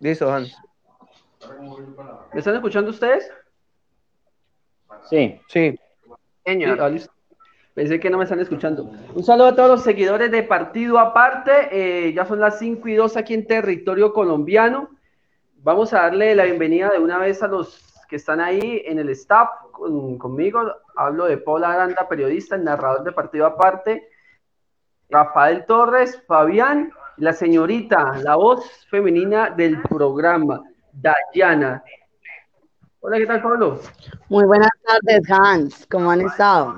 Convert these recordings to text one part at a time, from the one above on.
Listo, Hans. ¿Me están escuchando ustedes? Sí. Sí. Ah, Pensé que no me están escuchando. Un saludo a todos los seguidores de Partido Aparte. Eh, ya son las 5 y 2 aquí en territorio colombiano. Vamos a darle la bienvenida de una vez a los que están ahí en el staff conmigo. Hablo de Paula Aranda, periodista, el narrador de Partido Aparte. Rafael Torres, Fabián, la señorita, la voz femenina del programa, Dayana. Hola, ¿qué tal, Pablo? Muy buenas tardes, Hans. ¿Cómo han estado?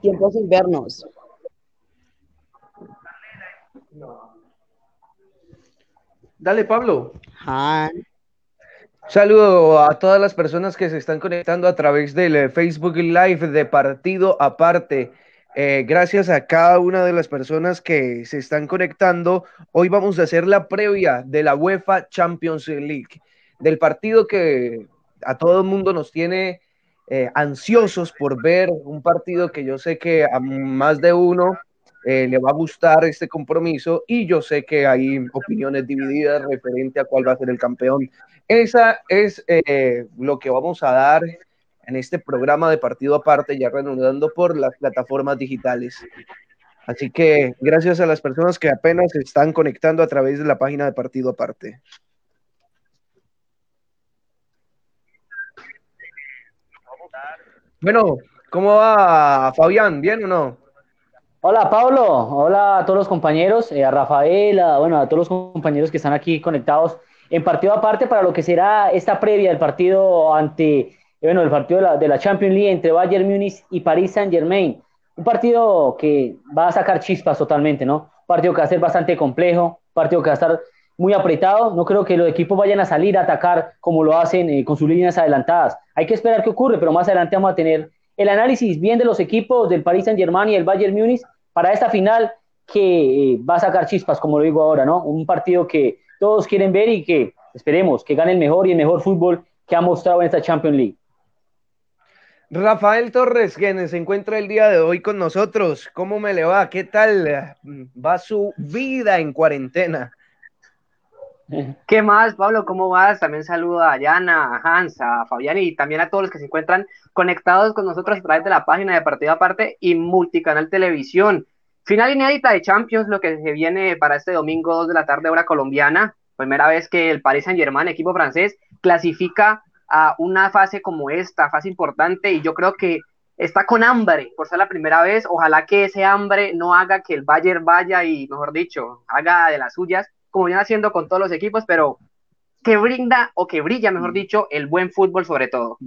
Tiempos invernos. Dale, Pablo. Hans. Saludo a todas las personas que se están conectando a través del eh, Facebook Live de Partido Aparte. Eh, gracias a cada una de las personas que se están conectando. Hoy vamos a hacer la previa de la UEFA Champions League, del partido que a todo el mundo nos tiene eh, ansiosos por ver un partido que yo sé que a más de uno eh, le va a gustar este compromiso y yo sé que hay opiniones divididas referente a cuál va a ser el campeón. Esa es eh, lo que vamos a dar en este programa de partido aparte, ya reanudando por las plataformas digitales. Así que gracias a las personas que apenas se están conectando a través de la página de partido aparte. Bueno, ¿cómo va Fabián? ¿Bien o no? Hola Pablo, hola a todos los compañeros, eh, a Rafael, bueno, a todos los compañeros que están aquí conectados en partido aparte para lo que será esta previa del partido ante, bueno, el partido de la, de la Champions League entre Bayern Múnich y Paris Saint Germain. Un partido que va a sacar chispas totalmente, ¿no? Un partido que va a ser bastante complejo, un partido que va a estar muy apretado. No creo que los equipos vayan a salir a atacar como lo hacen eh, con sus líneas adelantadas. Hay que esperar qué ocurre, pero más adelante vamos a tener el análisis bien de los equipos del Paris Saint-Germain y el Bayern Múnich para esta final que eh, va a sacar chispas, como lo digo ahora, ¿no? Un partido que todos quieren ver y que esperemos que gane el mejor y el mejor fútbol que ha mostrado en esta Champions League. Rafael Torres, quien se encuentra el día de hoy con nosotros, ¿cómo me le va? ¿Qué tal va su vida en cuarentena? ¿Qué más, Pablo? ¿Cómo vas? También saludo a Yana, a Hans, a Fabián y también a todos los que se encuentran conectados con nosotros a través de la página de Partido Aparte y Multicanal Televisión. Final inédita de Champions, lo que se viene para este domingo 2 de la tarde, hora colombiana. Primera vez que el Paris Saint-Germain, equipo francés, clasifica a una fase como esta, fase importante, y yo creo que está con hambre por ser la primera vez. Ojalá que ese hambre no haga que el Bayern vaya y, mejor dicho, haga de las suyas como viene haciendo con todos los equipos, pero que brinda o que brilla, mejor dicho, el buen fútbol sobre todo.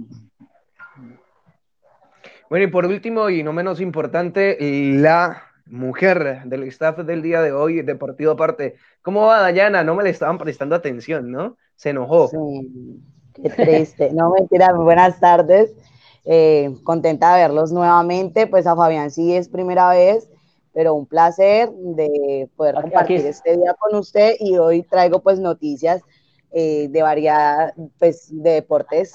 Bueno, y por último, y no menos importante, la mujer del staff del día de hoy, de partido aparte. ¿Cómo va Dayana? No me le estaban prestando atención, ¿no? Se enojó. Sí, qué triste. No, mentira, buenas tardes. Eh, contenta de verlos nuevamente. Pues a Fabián sí es primera vez pero un placer de poder compartir este día con usted y hoy traigo pues noticias eh, de variedad pues de deportes.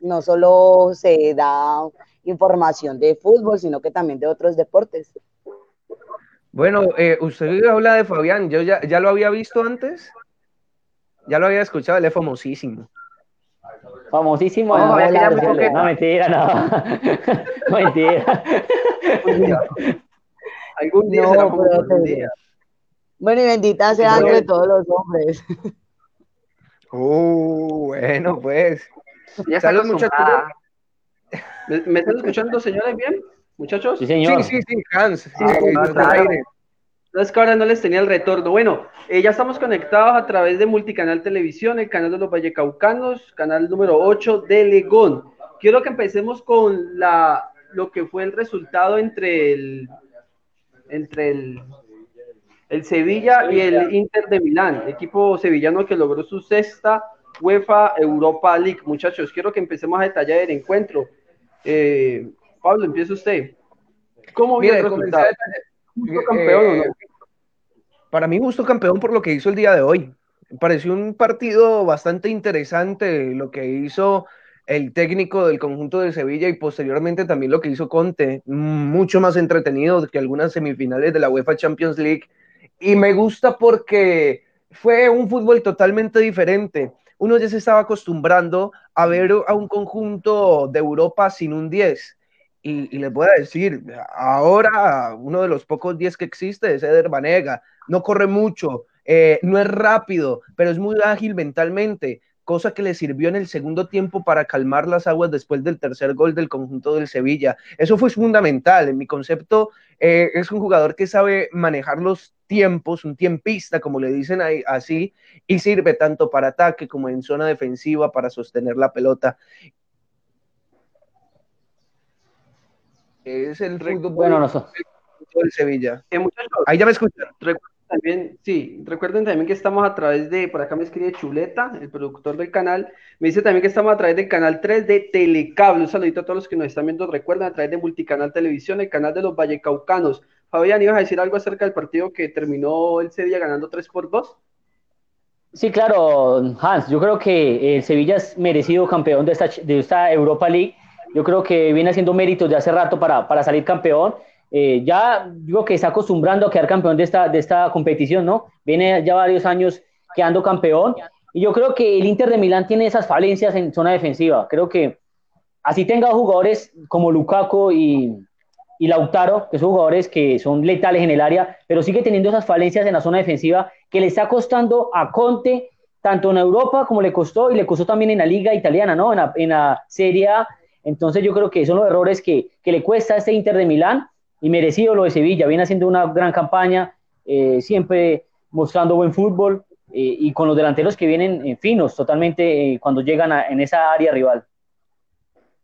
No solo se da información de fútbol, sino que también de otros deportes. Bueno, eh, usted habla de Fabián, yo ya, ya, lo había visto antes, ya lo había escuchado, él es famosísimo. Famosísimo, no, no, no. Mentira, no, no. Algún día será Bueno, y bendita sea entre todos los hombres. Uh, bueno, pues. Saludos, muchachos. ¿Me, están escuchando, señores, bien? ¿Muchachos? Sí, señor. Sí, sí, sí, Hans. Sí, ah, no es que ahora no les tenía el retorno. Bueno, eh, ya estamos conectados a través de Multicanal Televisión, el canal de los Vallecaucanos, canal número 8 de Legón. Quiero que empecemos con la, lo que fue el resultado entre el entre el, el Sevilla y el Inter de Milán, equipo sevillano que logró su sexta UEFA Europa League. Muchachos, quiero que empecemos a detallar el encuentro. Eh, Pablo, empieza usted. ¿Cómo viene el resultado? ¿Justo campeón o no? Eh, para mí, justo campeón por lo que hizo el día de hoy. Pareció un partido bastante interesante lo que hizo el técnico del conjunto de Sevilla y posteriormente también lo que hizo Conte, mucho más entretenido que algunas semifinales de la UEFA Champions League. Y me gusta porque fue un fútbol totalmente diferente. Uno ya se estaba acostumbrando a ver a un conjunto de Europa sin un 10. Y, les voy a decir, ahora uno de los pocos 10 que existe es Eder Banega. No corre mucho, eh, no es rápido, pero es muy ágil mentalmente cosa que le sirvió en el segundo tiempo para calmar las aguas después del tercer gol del conjunto del Sevilla. Eso fue fundamental. En mi concepto, eh, es un jugador que sabe manejar los tiempos, un tiempista, como le dicen ahí, así, y sirve tanto para ataque como en zona defensiva para sostener la pelota. Es el fútbol bueno, no del Sevilla. Eh, ahí ya me escuchan también, sí, recuerden también que estamos a través de, por acá me escribe Chuleta, el productor del canal, me dice también que estamos a través del canal 3 de Telecable, un saludito a todos los que nos están viendo, recuerden a través de Multicanal Televisión, el canal de los Vallecaucanos. Fabián, ¿ibas a decir algo acerca del partido que terminó el Sevilla ganando 3 por 2? Sí, claro, Hans, yo creo que el Sevilla es merecido campeón de esta, de esta Europa League, yo creo que viene haciendo méritos de hace rato para, para salir campeón, eh, ya digo que está acostumbrando a quedar campeón de esta, de esta competición, ¿no? Viene ya varios años quedando campeón. Y yo creo que el Inter de Milán tiene esas falencias en zona defensiva. Creo que así tenga jugadores como Lukaku y, y Lautaro, que son jugadores que son letales en el área, pero sigue teniendo esas falencias en la zona defensiva que le está costando a Conte, tanto en Europa como le costó, y le costó también en la liga italiana, ¿no? En la, en la Serie A. Entonces yo creo que son los errores que, que le cuesta a este Inter de Milán y merecido lo de Sevilla, viene haciendo una gran campaña, eh, siempre mostrando buen fútbol eh, y con los delanteros que vienen eh, finos totalmente cuando llegan en esa área rival.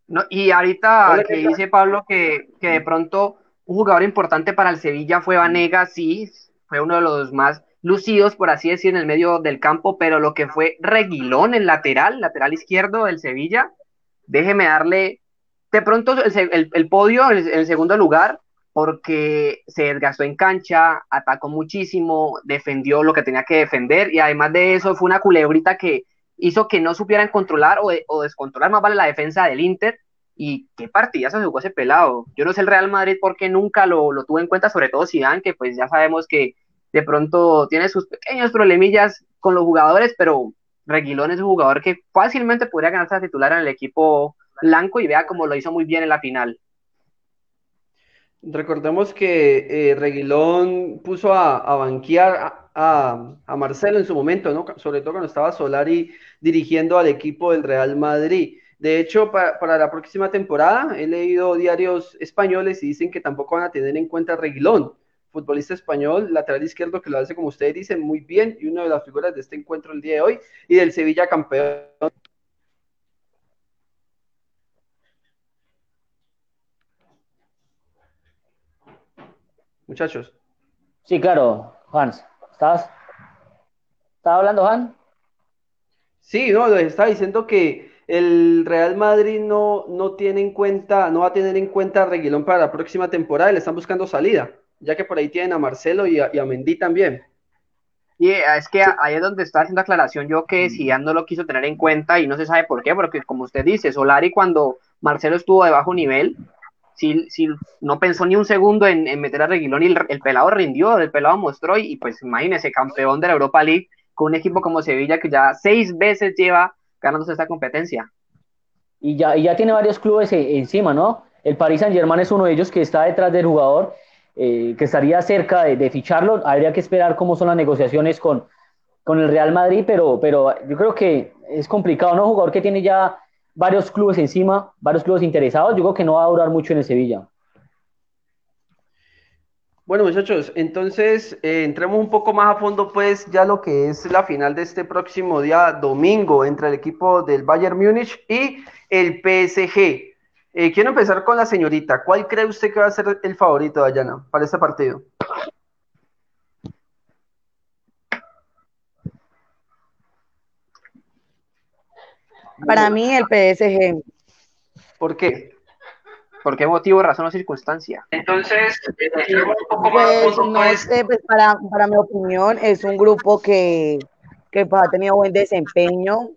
No, y ahorita que dice Pablo que, que, de pronto un jugador importante para el Sevilla fue Vanega, sí, fue uno de los más lucidos, por así decir, en el medio del campo, pero lo que fue Reguilón, el lateral, lateral izquierdo del Sevilla, déjeme darle de pronto el, el, podio en el segundo lugar, porque se desgastó en cancha, atacó muchísimo, defendió lo que tenía que defender y además de eso fue una culebrita que hizo que no supieran controlar o, descontrolar más vale la defensa del Inter y qué partidazo se jugó ese pelado. Yo no sé el Real Madrid porque nunca lo, lo tuve en cuenta, sobre todo Zidane, que pues ya sabemos que de pronto tiene sus pequeños problemillas con los jugadores, pero Reguilón es un jugador que fácilmente podría ganarse a titular en el equipo blanco y vea cómo lo hizo muy bien en la final. Recordemos que eh, Reguilón puso a, a banquear a, Marcelo en su momento, ¿no? sobre todo cuando estaba Solari dirigiendo al equipo del Real Madrid. De hecho, para, la próxima temporada he leído diarios españoles y dicen que tampoco van a tener en cuenta a Reguilón, futbolista español, lateral izquierdo, que lo hace, como ustedes dicen, muy bien y una de las figuras de este encuentro el día de hoy y del Sevilla campeón muchachos. Sí, claro, Hans. ¿Estás? ¿Estaba hablando, Hans? Sí, no, les estaba diciendo que el Real Madrid no, no tiene en cuenta, no va a tener en cuenta a Reguilón para la próxima temporada, le están buscando salida, ya que por ahí tienen a Marcelo y a, Mendy también. Y es que ahí es donde está haciendo aclaración yo que si ya no lo quiso tener en cuenta y no se sabe por qué, porque como usted dice, Solari cuando Marcelo estuvo de bajo nivel, si, si no pensó ni un segundo en, meter a Reguilón y el, pelado rindió, el pelado mostró y, pues imagínese, campeón de la Europa League con un equipo como Sevilla que ya seis veces lleva ganándose esta competencia. Y ya, y ya tiene varios clubes e, encima, ¿no? El Paris Saint Germain es uno de ellos que está detrás del jugador, eh, que estaría cerca de, ficharlo. Habría que esperar cómo son las negociaciones con, con el Real Madrid, pero, pero yo creo que es complicado, ¿no? Jugador que tiene ya varios clubes encima, varios clubes interesados, yo creo que no va a durar mucho en el Sevilla. Bueno, muchachos, entonces eh, entremos un poco más a fondo, pues, ya lo que es la final de este próximo día domingo entre el equipo del Bayern Múnich y el PSG. Eh, quiero empezar con la señorita. ¿Cuál cree usted que va a ser el favorito, Dayana, para este partido? Para mí el PSG. ¿Por qué? ¿Por qué motivo, razón o circunstancia? Entonces, pues, no sé, pues para, para, mi opinión, es un grupo que, que pues, ha tenido buen desempeño.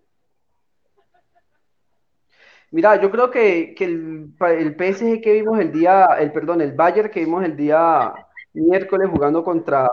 Mira, yo creo que, el, el, PSG que vimos el día, el perdón, el Bayern que vimos el día miércoles jugando contra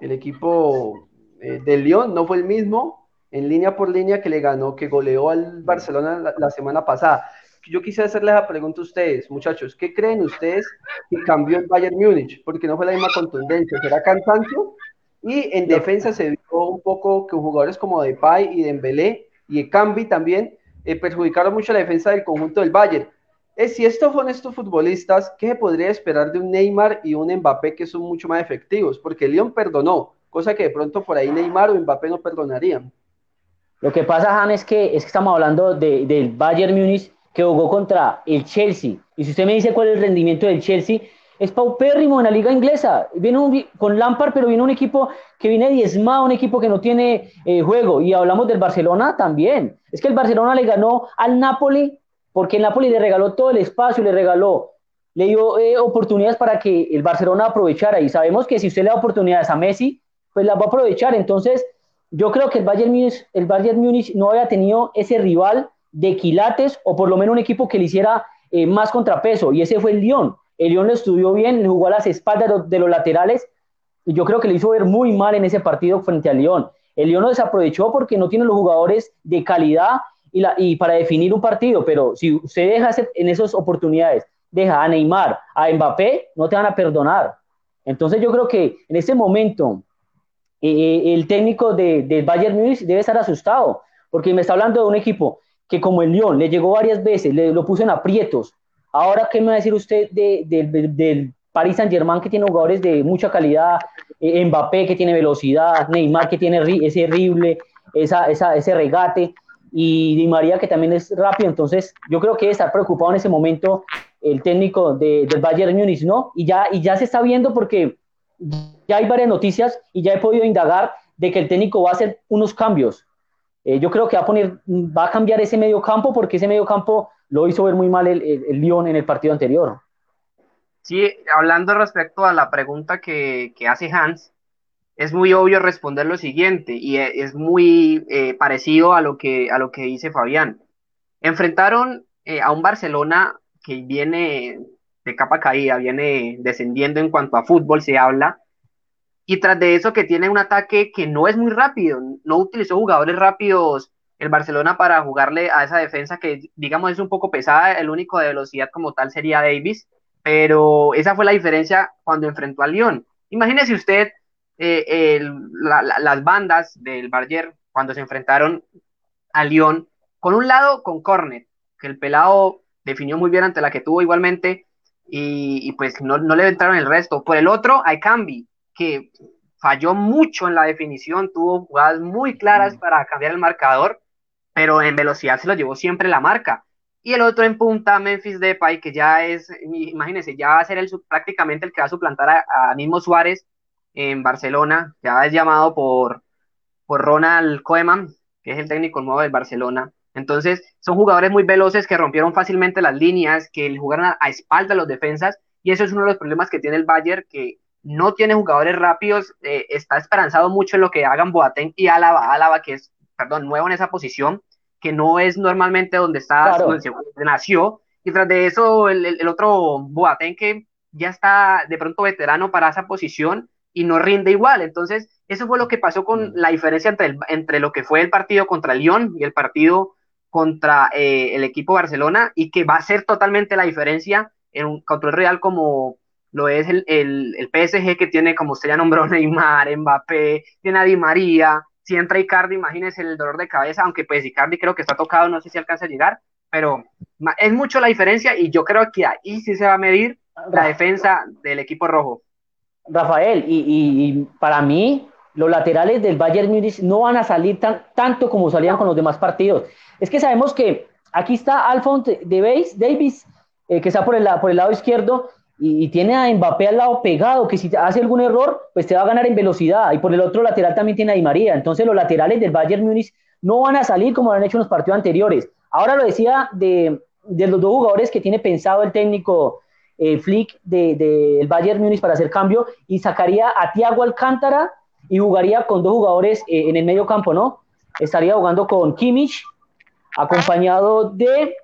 el equipo eh, del Lyon no fue el mismo en línea por línea que le ganó, que goleó al Barcelona la, semana pasada. Yo quisiera hacerles la pregunta a ustedes, muchachos, ¿qué creen ustedes que cambió el Bayern Múnich? Porque no fue la misma contundencia, será cansancio y en defensa se vio un poco que jugadores como Depay y Dembélé y Cambi también eh, perjudicaron mucho la defensa del conjunto del Bayern. Eh, si estos son estos futbolistas, ¿qué se podría esperar de un Neymar y un Mbappé que son mucho más efectivos? Porque Lyon perdonó, cosa que de pronto por ahí Neymar o Mbappé no perdonarían. Lo que pasa, Han, es que, es que estamos hablando de, del Bayern Múnich que jugó contra el Chelsea. Y si usted me dice cuál es el rendimiento del Chelsea, es paupérrimo en la liga inglesa. Viene con Lampard, pero viene un equipo que viene diezmado, un equipo que no tiene eh, juego. Y hablamos del Barcelona también. Es que el Barcelona le ganó al Napoli porque el Napoli le regaló todo el espacio, le regaló, le dio eh, oportunidades para que el Barcelona aprovechara. Y sabemos que si usted le da oportunidades a Messi, pues las va a aprovechar. Entonces, yo creo que el Bayern Múnich, el Bayern Múnich no había tenido ese rival de quilates o por lo menos un equipo que le hiciera eh, más contrapeso. Y ese fue el Lyon el León lo estudió bien, le jugó a las espaldas de los laterales y yo creo que le hizo ver muy mal en ese partido frente al León. El León lo desaprovechó porque no tiene los jugadores de calidad y, la, y para definir un partido, pero si usted deja en esas oportunidades, deja a Neymar, a Mbappé, no te van a perdonar. Entonces yo creo que en este momento eh, el técnico del de Bayern Múnich debe estar asustado, porque me está hablando de un equipo que como el León le llegó varias veces, le, lo puso en aprietos, Ahora, ¿qué me va a decir usted del Paris Saint Germain que tiene jugadores de mucha calidad, eh, Mbappé que tiene velocidad, Neymar que tiene ese horrible, esa, ese regate, y Di María que también es rápido, entonces yo creo que estar preocupado en ese momento el técnico del Bayern Múnich, ¿no? Y ya, y ya se está viendo porque ya hay varias noticias y ya he podido indagar de que el técnico va a hacer unos cambios. Eh, yo creo que va a, cambiar ese medio campo porque ese medio campo lo hizo ver muy mal el, el, Lyon en el partido anterior. Sí, hablando respecto a la pregunta que, que, hace Hans, es muy obvio responder lo siguiente y e, es muy eh, parecido a lo, que, a lo que dice Fabián. Enfrentaron eh, a un Barcelona que viene de capa caída, viene descendiendo en cuanto a fútbol se habla, y tras de eso que tiene un ataque que no es muy rápido, no utilizó jugadores rápidos el Barcelona para jugarle a esa defensa que digamos es un poco pesada, el único de velocidad como tal sería Davis, pero esa fue la diferencia cuando enfrentó al Lyon. Imagínese usted eh, las bandas del Bayern cuando se enfrentaron al Lyon, con un lado con Cornet, que el pelado definió muy bien ante la que tuvo igualmente, y, pues no, no, le entraron el resto. Por el otro, hay Cambi, que falló mucho en la definición, tuvo jugadas muy claras mm. para cambiar el marcador, pero en velocidad se lo llevó siempre la marca. Y el otro en punta, Memphis Depay, que ya es, imagínense, ya va a ser el, prácticamente el que va a suplantar a, mismo Suárez en Barcelona, ya es llamado por, por Ronald Koeman, que es el técnico nuevo del Barcelona. Entonces, son jugadores muy veloces que rompieron fácilmente las líneas, que jugaron a, a espalda a los defensas, y eso es uno de los problemas que tiene el Bayern, que no tiene jugadores rápidos, eh, está esperanzado mucho en lo que hagan Boateng y Álava, Álava que es, perdón, nuevo en esa posición, que no es normalmente donde está, donde nació, y tras de eso el, otro Boateng que ya está de pronto veterano para esa posición y no rinde igual, entonces eso fue lo que pasó con mm. la diferencia entre, entre lo que fue el partido contra el Lyon y el partido contra eh, el equipo Barcelona y que va a ser totalmente la diferencia en un, contra el Real como lo es el, el, el, PSG que tiene, como usted ya nombró, Neymar, Mbappé, tiene a Di María, si entra Icardi, imagínese el dolor de cabeza, aunque pues Icardi creo que está tocado, no sé si alcanza a llegar, pero es mucho la diferencia y yo creo que ahí sí se va a medir la defensa del equipo rojo. Rafael, y, y, para mí los laterales del Bayern Múnich no van a salir tan, tanto como salían con los demás partidos. Es que sabemos que aquí está Alphonse Davis, eh, que está por el, por el lado izquierdo, y, tiene a Mbappé al lado pegado, que si hace algún error, pues te va a ganar en velocidad. Y por el otro lateral también tiene a Di María. Entonces los laterales del Bayern Múnich no van a salir como lo han hecho en los partidos anteriores. Ahora lo decía de, de los dos jugadores que tiene pensado el técnico eh, Flick del de, Bayern Múnich para hacer cambio y sacaría a Thiago Alcántara y jugaría con dos jugadores eh, en el medio campo, ¿no? Estaría jugando con Kimmich, acompañado de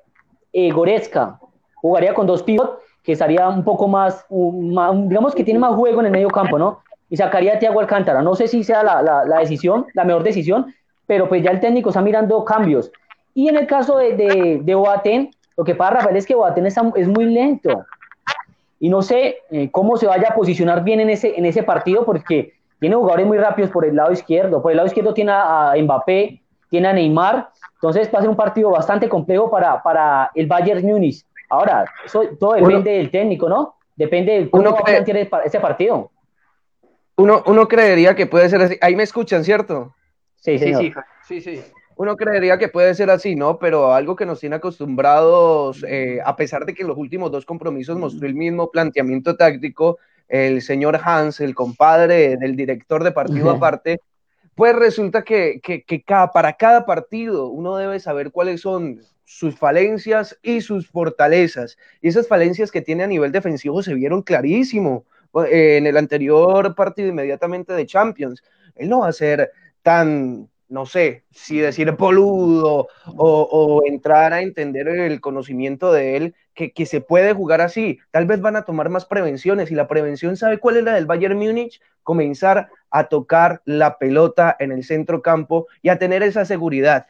eh, Goretzka, jugaría con dos pivot, que estaría un poco más, digamos que tiene más juego en el medio campo, ¿no? Y sacaría a Thiago Alcántara. No sé si sea la, la, decisión, la mejor decisión, pero pues ya el técnico está mirando cambios. Y en el caso de, de, de Boateng, lo que pasa, Rafael, es que Boateng es muy lento. Y no sé eh, cómo se vaya a posicionar bien en ese, en ese partido, porque tiene jugadores muy rápidos por el lado izquierdo. Por el lado izquierdo tiene a Mbappé, tiene a Neymar. Entonces va a ser un partido bastante complejo para, para el Bayern Múnich. Ahora, eso todo depende del técnico, ¿no? Depende de cómo va a plantear ese partido. Uno, uno creería que puede ser así. Ahí me escuchan, ¿cierto? Sí, sí, sí, sí. Uno creería que puede ser así, ¿no? Pero algo que nos tiene acostumbrados, eh, a pesar de que los últimos dos compromisos mostró el mismo planteamiento táctico, el señor Hans, el compadre del director de partido aparte, pues resulta que, que, que cada, para cada partido uno debe saber cuáles son sus falencias y sus fortalezas. Y esas falencias que tiene a nivel defensivo se vieron clarísimo eh, en el anterior partido inmediatamente de Champions. Él no va a ser tan, no sé, si decir boludo o, entrar a entender el conocimiento de él, que, que, se puede jugar así. Tal vez van a tomar más prevenciones y la prevención, ¿sabe cuál es la del Bayern Múnich? Comenzar a tocar la pelota en el centro campo y a tener esa seguridad.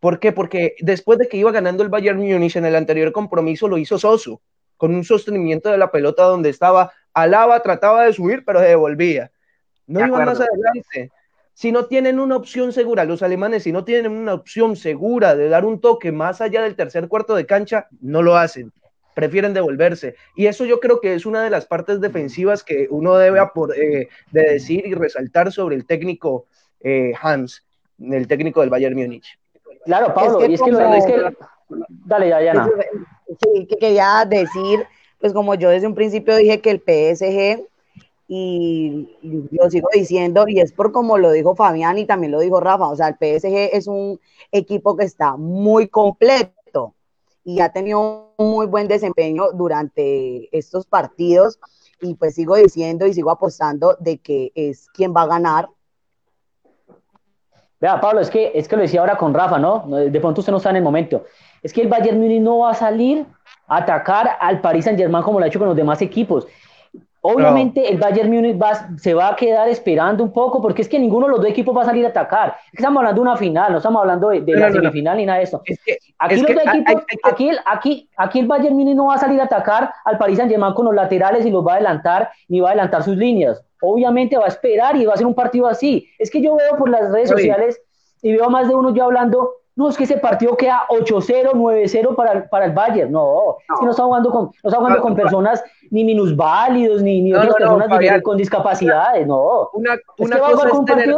¿Por qué? Porque después de que iba ganando el Bayern Múnich en el anterior compromiso, lo hizo Soso, con un sostenimiento de la pelota donde estaba Alaba, trataba de subir, pero se devolvía. No iban más adelante. Si no tienen una opción segura, los alemanes, si no tienen una opción segura de dar un toque más allá del tercer cuarto de cancha, no lo hacen. Prefieren devolverse. Y eso yo creo que es una de las partes defensivas que uno debe eh, de decir y resaltar sobre el técnico eh, Hans, el técnico del Bayern Múnich. Claro, Pablo, y es que, lo, es que... Dale, Dayana. Sí, que quería decir, pues como yo desde un principio dije que el PSG, y lo sigo diciendo, y es por como lo dijo Fabián y también lo dijo Rafa, o sea, el PSG es un equipo que está muy completo y ha tenido un muy buen desempeño durante estos partidos, y pues sigo diciendo y sigo apostando de que es quien va a ganar Vea, Pablo, es que, es que lo decía ahora con Rafa, ¿no? De pronto usted no está en el momento. Es que el Bayern Munich no va a salir a atacar al Paris Saint-Germain como lo ha hecho con los demás equipos. Obviamente el Bayern Munich va, se va a quedar esperando un poco porque es que ninguno de los dos equipos va a salir a atacar. Estamos hablando de una final, no estamos hablando de, la semifinal ni nada de eso. aquí, los equipos, aquí, aquí, aquí, el Bayern Munich no va a salir a atacar al Paris Saint-Germain con los laterales y los va a adelantar ni va a adelantar sus líneas obviamente va a esperar y va a ser un partido así. Es que yo veo por las redes sociales y veo más de uno yo hablando, no, es que ese partido queda 8-0, 9-0 para, para el Bayern. No, es que no estamos jugando con, no está jugando con personas ni minusválidos, ni, ni otras personas con discapacidades, no. Una, una cosa es tener,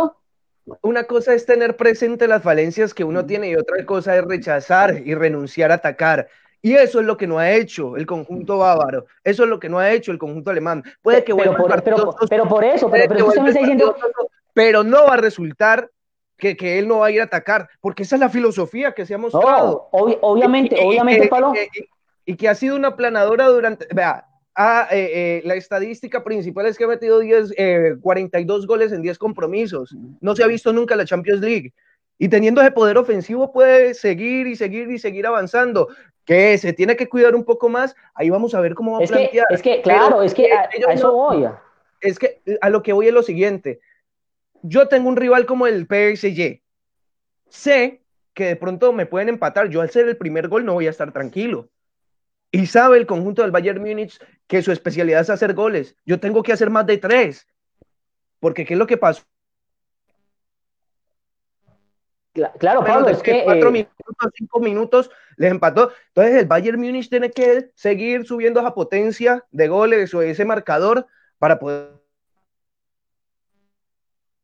una cosa es tener presente las falencias que uno tiene y otra cosa es rechazar y renunciar a atacar. Y eso es lo que no ha hecho el conjunto bávaro. Eso es lo que no ha hecho el conjunto alemán. Puede que pero, por, pero, por eso, pero, pero, pero no va a resultar que, que, él no va a ir a atacar, porque esa es la filosofía que se ha mostrado. obviamente, obviamente, Pablo. Y, que ha sido una planadora durante, vea, ah, eh, eh, la estadística principal es que ha metido 10, 42 eh, goles en 10 compromisos. No se ha visto nunca la Champions League. Y teniendo ese poder ofensivo puede seguir y seguir y seguir avanzando que se tiene que cuidar un poco más, ahí vamos a ver cómo va a plantear. es que, claro, es que a, eso voy. Es que a lo que voy es lo siguiente. Yo tengo un rival como el PSG. Sé que de pronto me pueden empatar. Yo al ser el primer gol no voy a estar tranquilo. Y sabe el conjunto del Bayern Múnich que su especialidad es hacer goles. Yo tengo que hacer más de tres. Porque ¿qué es lo que pasó? Claro, Pablo, es que. Cuatro eh, minutos, cinco minutos, les empató. Entonces, el Bayern Múnich tiene que seguir subiendo esa potencia de goles o ese marcador para poder.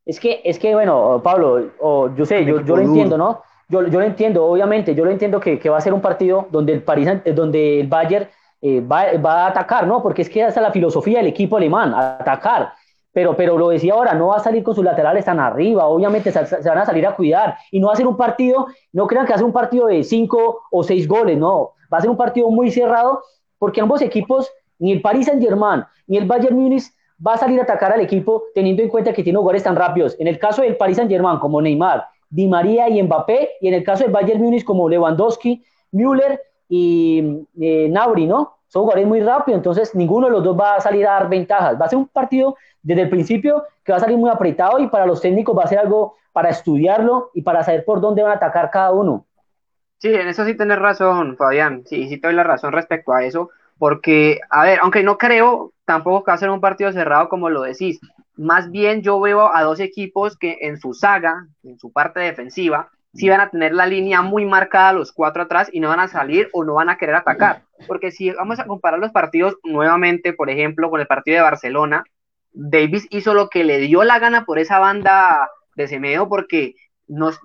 Es que, es que bueno, Pablo, o yo sé, yo, yo lo entiendo, ¿no? Yo, yo lo entiendo, obviamente, yo lo entiendo que, que va a ser un partido donde el, París, donde el Bayern eh, va, va, a atacar, ¿no? Porque es que esa es la filosofía del equipo alemán, atacar pero, pero lo decía ahora, no va a salir con sus laterales tan arriba, obviamente se, van a salir a cuidar y no va a ser un partido, no crean que va a ser un partido de cinco o seis goles, no, va a ser un partido muy cerrado porque ambos equipos, ni el Paris Saint Germain ni el Bayern Múnich va a salir a atacar al equipo teniendo en cuenta que tiene jugadores tan rápidos. En el caso del Paris Saint Germain como Neymar, Di María y Mbappé, y en el caso del Bayern Múnich como Lewandowski, Müller y eh, Nauri, ¿no? Son jugadores muy rápidos, entonces ninguno de los dos va a salir a dar ventajas. Va a ser un partido desde el principio que va a salir muy apretado y para los técnicos va a ser algo para estudiarlo y para saber por dónde van a atacar cada uno. Sí, en eso sí tienes razón, Fabián. Sí, sí te doy la razón respecto a eso, porque, a ver, aunque no creo tampoco que va a ser un partido cerrado como lo decís, más bien yo veo a dos equipos que en su saga, en su parte defensiva, sí van a tener la línea muy marcada los cuatro atrás y no van a salir o no van a querer atacar. Porque si vamos a comparar los partidos nuevamente, por ejemplo, con el partido de Barcelona, Davis hizo lo que le dio la gana por esa banda de Semedo porque nos,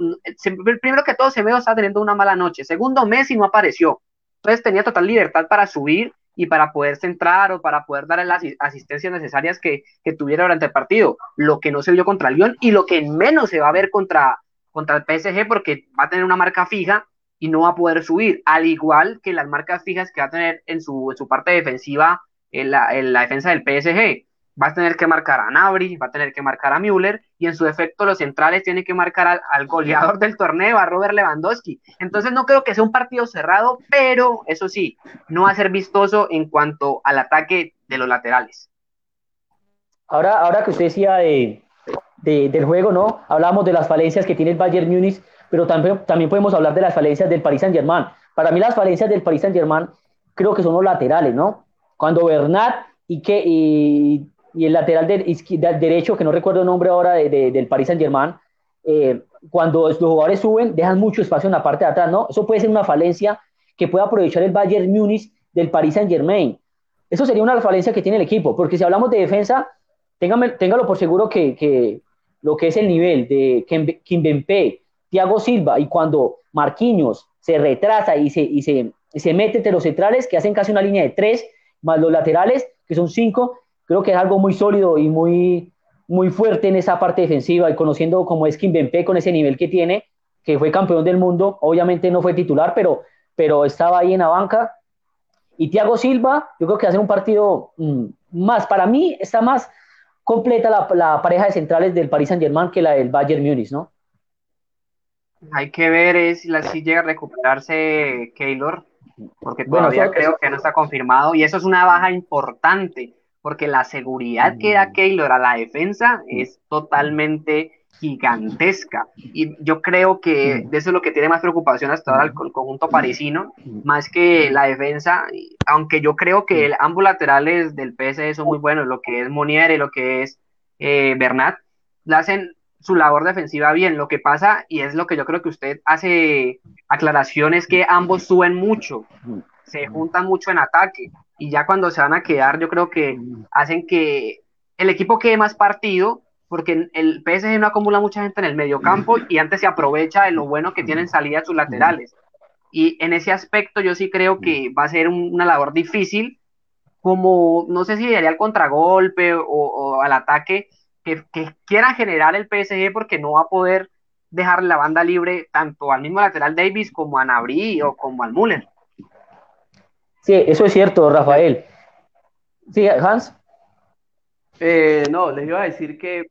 primero que todo Semedo está teniendo una mala noche. Segundo, Messi no apareció. Entonces tenía total libertad para subir y para poder centrar o para poder dar las asistencias necesarias que, que tuviera durante el partido. Lo que no se vio contra Lyon y lo que menos se va a ver contra, contra el PSG porque va a tener una marca fija y no va a poder subir, al igual que las marcas fijas que va a tener en su, su parte defensiva en la, en la defensa del PSG. Va a tener que marcar a Nabri, va a tener que marcar a Müller y en su defecto los centrales tienen que marcar al, goleador del torneo, a Robert Lewandowski. Entonces no creo que sea un partido cerrado, pero eso sí, no va a ser vistoso en cuanto al ataque de los laterales. Ahora, ahora que usted decía de, del juego, ¿no? Hablamos de las falencias que tiene el Bayern Múnich, pero también, también podemos hablar de las falencias del Paris Saint-Germain. Para mí las falencias del Paris Saint-Germain creo que son los laterales, ¿no? Cuando Bernat y, que, el lateral del, derecho, que no recuerdo el nombre ahora del Paris Saint-Germain, eh, cuando los jugadores suben, dejan mucho espacio en la parte de atrás, ¿no? Eso puede ser una falencia que pueda aprovechar el Bayern Múnich del Paris Saint-Germain. Eso sería una falencia que tiene el equipo, porque si hablamos de defensa, téngalo por seguro que, que lo que es el nivel de Kimbempe, Thiago Silva, y cuando Marquinhos se retrasa y se, y se, se mete entre los centrales, que hacen casi una línea de tres, más los laterales, que son cinco, creo que es algo muy sólido y muy, muy fuerte en esa parte defensiva, y conociendo cómo es Kimbempe con ese nivel que tiene, que fue campeón del mundo, obviamente no fue titular, pero, pero estaba ahí en la banca. Y Thiago Silva, yo creo que hace un partido mm, más, para mí está más completa la, pareja de centrales del Paris Saint Germain que la del Bayern Múnich, ¿no? Hay que ver si, si llega a recuperarse Keylor, porque todavía creo que no está confirmado y eso es una baja importante, porque la seguridad que da mm. Keylor a la defensa es totalmente gigantesca. Y yo creo que mm. eso es lo que tiene más preocupación hasta ahora el, mm. conjunto parisino, mm. más que la defensa, aunque yo creo que el, ambos laterales del PSG son muy buenos, lo que es Monier y lo que es eh, Bernat, hacen su labor defensiva bien. Lo que pasa, y es lo que yo creo que usted hace aclaraciones, que ambos suben mucho, se juntan mucho en ataque, y ya cuando se van a quedar, yo creo que hacen que el equipo quede más partido porque el PSG no acumula mucha gente en el medio campo y antes se aprovecha de lo bueno que tienen salida sus laterales. Y en ese aspecto yo sí creo que va a ser una labor difícil, como no sé si daría al contragolpe o, al ataque que, que quiera generar el PSG porque no va a poder dejar la banda libre tanto al mismo lateral Davis como a Nabri o como al Müller. Sí, eso es cierto, Rafael. Sí, Hans. Eh, no, les iba a decir que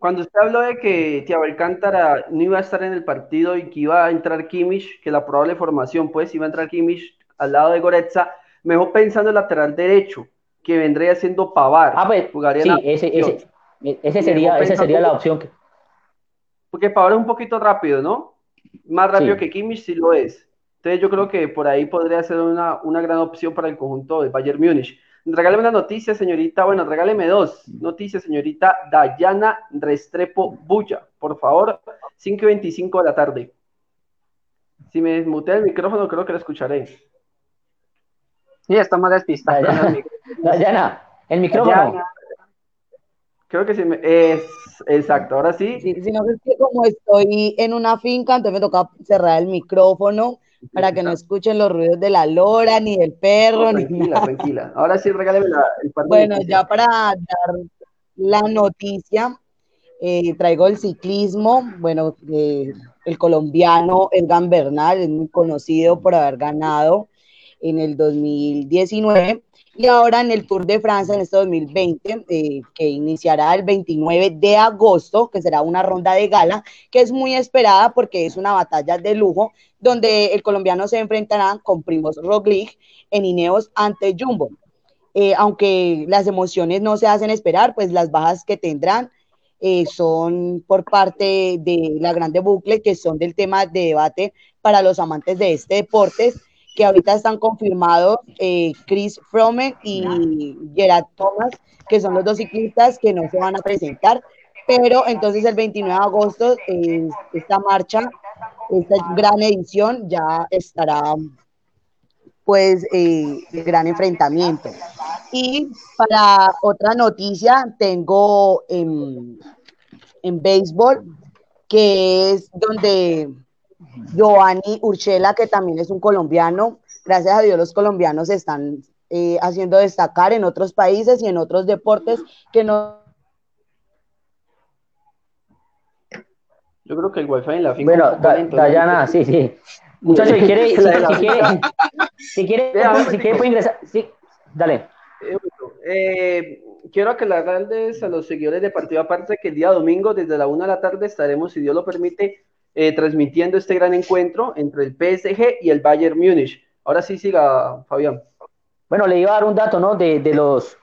cuando usted habló de que Thiago Alcántara no iba a estar en el partido y que iba a entrar Kimmich, que la probable formación pues iba a entrar Kimmich al lado de Goretza, mejor pensando en el lateral derecho, que vendría siendo Pavar. Ah, pues, sí, ese, ese, ese, sería, esa sería la opción. Que... Porque Pavar es un poquito rápido, ¿no? Más rápido que Kimmich sí lo es. Entonces yo creo que por ahí podría ser una, una gran opción para el conjunto de Bayern Múnich. Regáleme una noticia, señorita. Bueno, regáleme dos noticias, señorita Dayana Restrepo Bulla. Por favor, 5 y 25 de la tarde. Si me desmutea el micrófono, creo que lo escucharé. Sí, estamos despistados. Dayana, el micrófono. Creo que sí. Me, es exacto, ahora sí. Sí, si no es que como estoy en una finca, entonces me toca cerrar el micrófono para que no escuchen los ruidos de la lora, ni del perro, ni tranquila, tranquila. Ahora sí, regáleme la, el Bueno, ya para dar la noticia, eh, traigo el ciclismo, bueno, eh, el colombiano Edgan Bernal es muy conocido por haber ganado en el 2019 y ahora en el Tour de Francia en este 2020, eh, que iniciará el 29 de agosto, que será una ronda de gala, que es muy esperada porque es una batalla de lujo, donde el colombiano se enfrentará con Primos Roglic en Ineos ante Jumbo. Eh, aunque las emociones no se hacen esperar, pues las bajas que tendrán eh, son por parte de la grande bucle, que son del tema de debate para los amantes de este deporte que ahorita están confirmados eh, Chris Froome y Gerard Thomas, que son los dos ciclistas que no se van a presentar. Pero entonces el 29 de agosto esta marcha, esta gran edición ya estará pues eh, el gran enfrentamiento. Y para otra noticia tengo en, en béisbol, que es donde Giovanni Urchela, que también es un colombiano. Gracias a Dios los colombianos están eh, haciendo destacar en otros países y en otros deportes que no... Yo creo que el wifi en la finca... Bueno, Dayana, sí, sí. Muchachos, si quiere, si, quiere, si quiere, si quiere puede ingresar. Sí, dale. Eh, eh, quiero aclararles a los seguidores de Partido Aparte que el día domingo, desde la una de la tarde, estaremos, si Dios lo permite, eh, transmitiendo este gran encuentro entre el PSG y el Bayern Múnich. Ahora sí siga, Fabián. Bueno, le iba a dar un dato, ¿no? De, los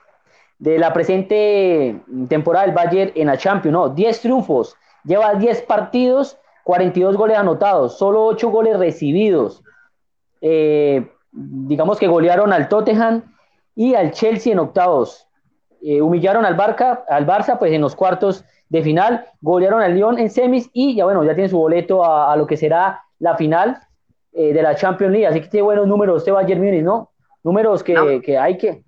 de la presente temporada del Bayern en la Champions, ¿no? 10 triunfos, lleva 10 partidos, 42 goles anotados, solo 8 goles recibidos. Eh, digamos que golearon al Tottenham y al Chelsea en octavos. Eh, humillaron al Barca, al Barça, pues en los cuartos de final, golearon al Lyon en semis y ya bueno, ya tiene su boleto a, lo que será la final eh, de la Champions League. Así que tiene buenos números este Bayern Munich, ¿no? Números que, que, hay que...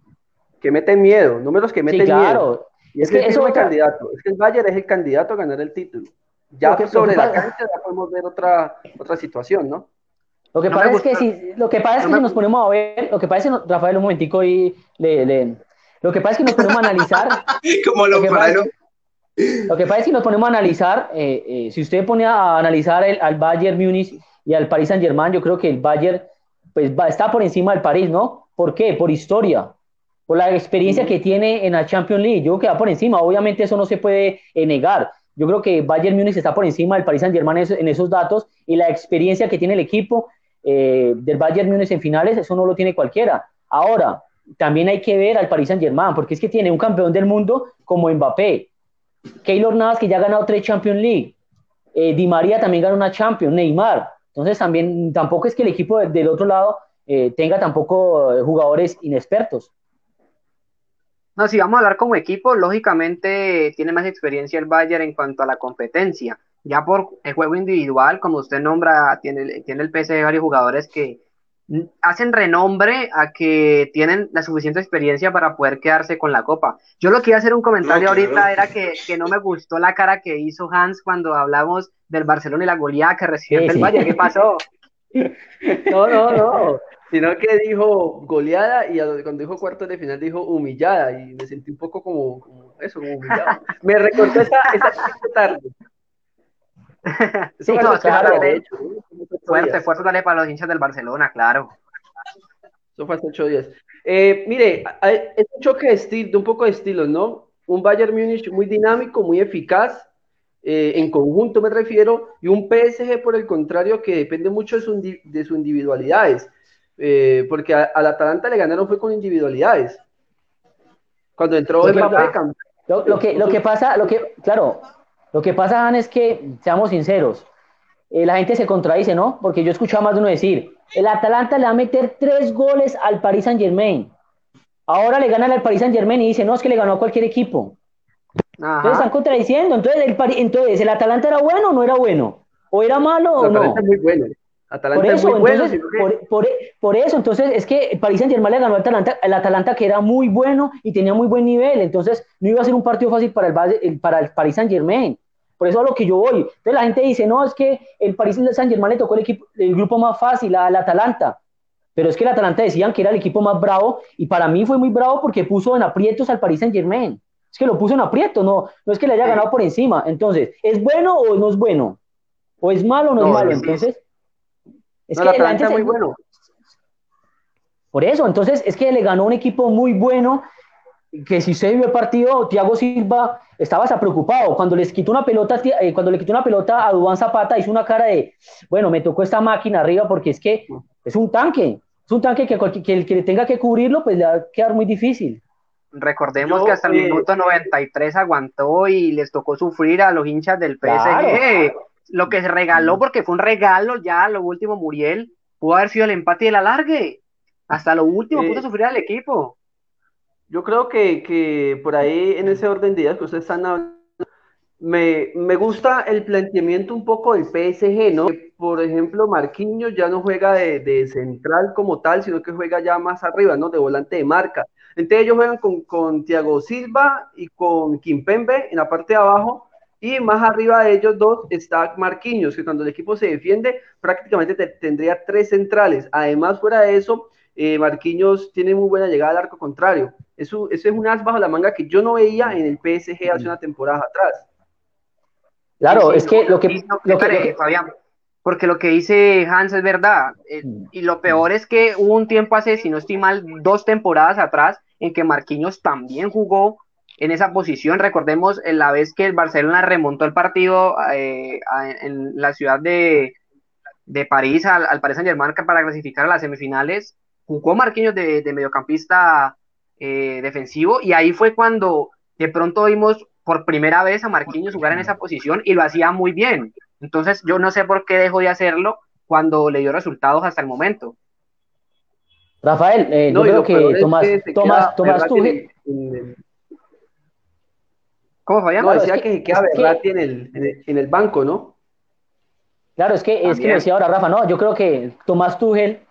Que meten miedo, números que meten sí, claro. Y es, que, eso es candidato, es que el Bayern es el candidato a ganar el título. Ya sobre la cancha ya podemos ver otra, otra situación, ¿no? Lo que pasa es que si, lo que pasa es que si nos ponemos a ver, lo que pasa es que, Rafael, un momentico y le, le, lo que pasa es que nos ponemos a analizar. Como lo, lo lo que pasa es que nos ponemos a analizar, eh, eh, si usted pone a analizar el, al Bayern Múnich y al Paris Saint Germain, yo creo que el Bayern pues, va, está por encima del París, ¿no? ¿Por qué? Por historia, por la experiencia que tiene en la Champions League. Yo creo que va por encima, obviamente eso no se puede eh, negar. Yo creo que Bayern Múnich está por encima del Paris Saint Germain en esos datos y la experiencia que tiene el equipo del Bayern Múnich en finales, eso no lo tiene cualquiera. Ahora, también hay que ver al Paris Saint Germain, porque es que tiene un campeón del mundo como Mbappé, Keylor Navas, que ya ha ganado tres Champions League. Eh, Di María también ganó una Champions, Neymar. Entonces también tampoco es que el equipo del otro lado eh, tenga tampoco eh, jugadores inexpertos. No, si vamos a hablar como equipo, lógicamente tiene más experiencia el Bayern en cuanto a la competencia. Ya por el juego individual, como usted nombra, tiene, tiene el PSG varios jugadores que hacen renombre a que tienen la suficiente experiencia para poder quedarse con la copa. Yo lo que iba a hacer un comentario ahorita era que, no me gustó la cara que hizo Hans cuando hablamos del Barcelona y la goleada que recibió el Valle. ¿Qué pasó? No, no, no. Sino que dijo goleada y cuando dijo cuartos de final dijo humillada y me sentí un poco como, eso, como humillado. Me recordó esa, esa tarde. sí, no, claro, de hecho. Fuerte, fuerte dale para los hinchas del Barcelona, claro. Eso fue hace ocho días. Eh, mire, es un choque de, estilo, de un poco de estilos, ¿no? Un Bayern Múnich muy dinámico, muy eficaz, eh, en conjunto me refiero, y un PSG por el contrario que depende mucho de, su, de sus individualidades, eh, porque al Atalanta le ganaron fue con individualidades. Cuando entró lo lo, lo, que, lo que pasa, lo que, claro, lo que pasa, es que, seamos sinceros, eh, la gente se contradice, ¿no? Porque yo he escuchado más de uno decir, el Atalanta le va a meter tres goles al Paris Saint Germain. Ahora le ganan al Paris Saint Germain y dice, no, es que le ganó a cualquier equipo. Entonces están contradiciendo. Entonces el, entonces, ¿el Atalanta era bueno o no era bueno? ¿O era malo o no? muy bueno. Atalanta por eso, muy bueno, por, eso, entonces es que el Paris Saint Germain le ganó al Atalanta, el Atalanta que era muy bueno y tenía muy buen nivel, entonces no iba a ser un partido fácil para el, para el Paris Saint Germain. Por eso a lo que yo voy. Entonces la gente dice, no, es que el Paris Saint-Germain le tocó el, equipo, el grupo más fácil, al Atalanta. Pero es que el Atalanta decían que era el equipo más bravo y para mí fue muy bravo porque puso en aprietos al Paris Saint-Germain. Es que lo puso en aprietos, no, no es que le haya ganado por encima. Entonces, ¿es bueno o no es bueno? ¿O es malo o no, es malo? Entonces, es que el Atalanta es muy bueno. Por eso, entonces es que le ganó un equipo muy bueno, que si usted vio el partido, Thiago Silva estaba preocupado. Cuando les quitó una pelota, eh, cuando le quitó una pelota a Dubán Zapata, hizo una cara de, bueno, me tocó esta máquina arriba porque es que es un tanque, es un tanque que, que el que le tenga que cubrirlo, pues le va a quedar muy difícil. Recordemos que hasta el eh, minuto 93 aguantó y les tocó sufrir a los hinchas del PSG. Lo que se regaló, porque fue un regalo ya, lo último, Muriel, pudo haber sido el empate y el alargue. Hasta lo último pudo sufrir al equipo. Yo creo que, que, por ahí, en ese orden de ideas que ustedes están hablando, me, me, gusta el planteamiento un poco del PSG, ¿no? Por ejemplo, Marquinhos ya no juega de, de, central como tal, sino que juega ya más arriba, ¿no? De volante de marca. Entonces ellos juegan con, con Thiago Silva y con Kimpembe en la parte de abajo, y más arriba de ellos dos está Marquinhos, que cuando el equipo se defiende prácticamente tendría tres centrales. Además, fuera de eso, eh, Marquinhos tiene muy buena llegada al arco contrario. Eso, eso es un as bajo la manga que yo no veía en el PSG hace una temporada atrás. Claro, es que lo que, lo que, porque lo que dice Hans es verdad. Eh, y lo peor es que hubo un tiempo hace, si no estoy mal, dos temporadas atrás, en que Marquinhos también jugó en esa posición. Recordemos la vez que el Barcelona remontó el partido eh, en la ciudad de, de París al, al Paris Saint Germain para clasificar a las semifinales. Jugó Marquinhos de, de mediocampista eh, defensivo y ahí fue cuando de pronto vimos por primera vez a Marquinhos jugar en esa posición y lo hacía muy bien. Entonces yo no sé por qué dejó de hacerlo cuando le dio resultados hasta el momento. Rafael, eh, no, yo creo que Tomás, Tomás, Tomás, ¿Cómo fue? No, decía que, se queda en, el, en, el, banco, ¿no? Claro, es que, es que decía ahora Rafa, no, yo creo que Tomás Tuchel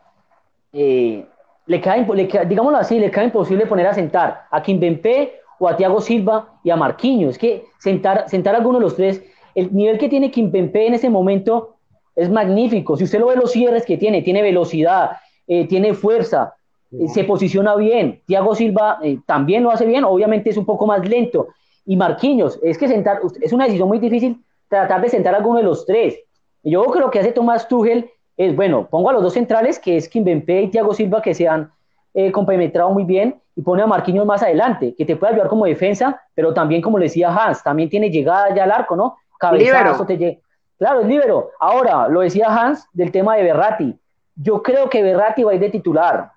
eh, le, cae, le digámoslo así, le cae imposible poner a sentar a Kimpembe o a Thiago Silva y a Marquinhos. Es que sentar, sentar a alguno de los tres, el nivel que tiene Kimpembe en ese momento es magnífico. Si usted lo ve los cierres que tiene, tiene velocidad, eh, tiene fuerza, eh, se posiciona bien. Thiago Silva también lo hace bien, obviamente es un poco más lento, y Marquinhos. Es que sentar, es una decisión muy difícil tratar de sentar a alguno de los tres. Yo creo que hace Tomás Tuchel es, bueno, pongo a los dos centrales, que es Kimbempe y Thiago Silva, que se han eh, complementado muy bien, y pone a Marquinhos más adelante, que te puede ayudar como defensa, pero también, como le decía Hans, también tiene llegada ya al arco, ¿no? Cabezazo, te Claro, es libero. Ahora, lo decía Hans del tema de Berratti. Yo creo que Berratti va a ir de titular.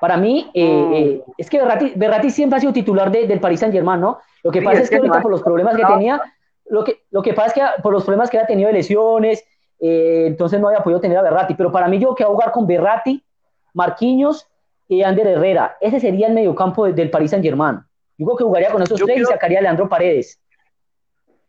Para mí, eh, mm. eh, es que Berratti, siempre ha sido titular del Paris Saint Germain, ¿no? Lo que pasa es que, ahorita por los problemas que tenía, lo que, lo que pasa es que por los problemas que ha tenido de lesiones, eh, entonces no había podido tener a Berratti. Pero para mí, yo que a jugar con Berratti, Marquinhos y Ander Herrera. Ese sería el mediocampo del Paris Saint Germain. Yo creo que jugaría con esos tres y sacaría a Leandro Paredes.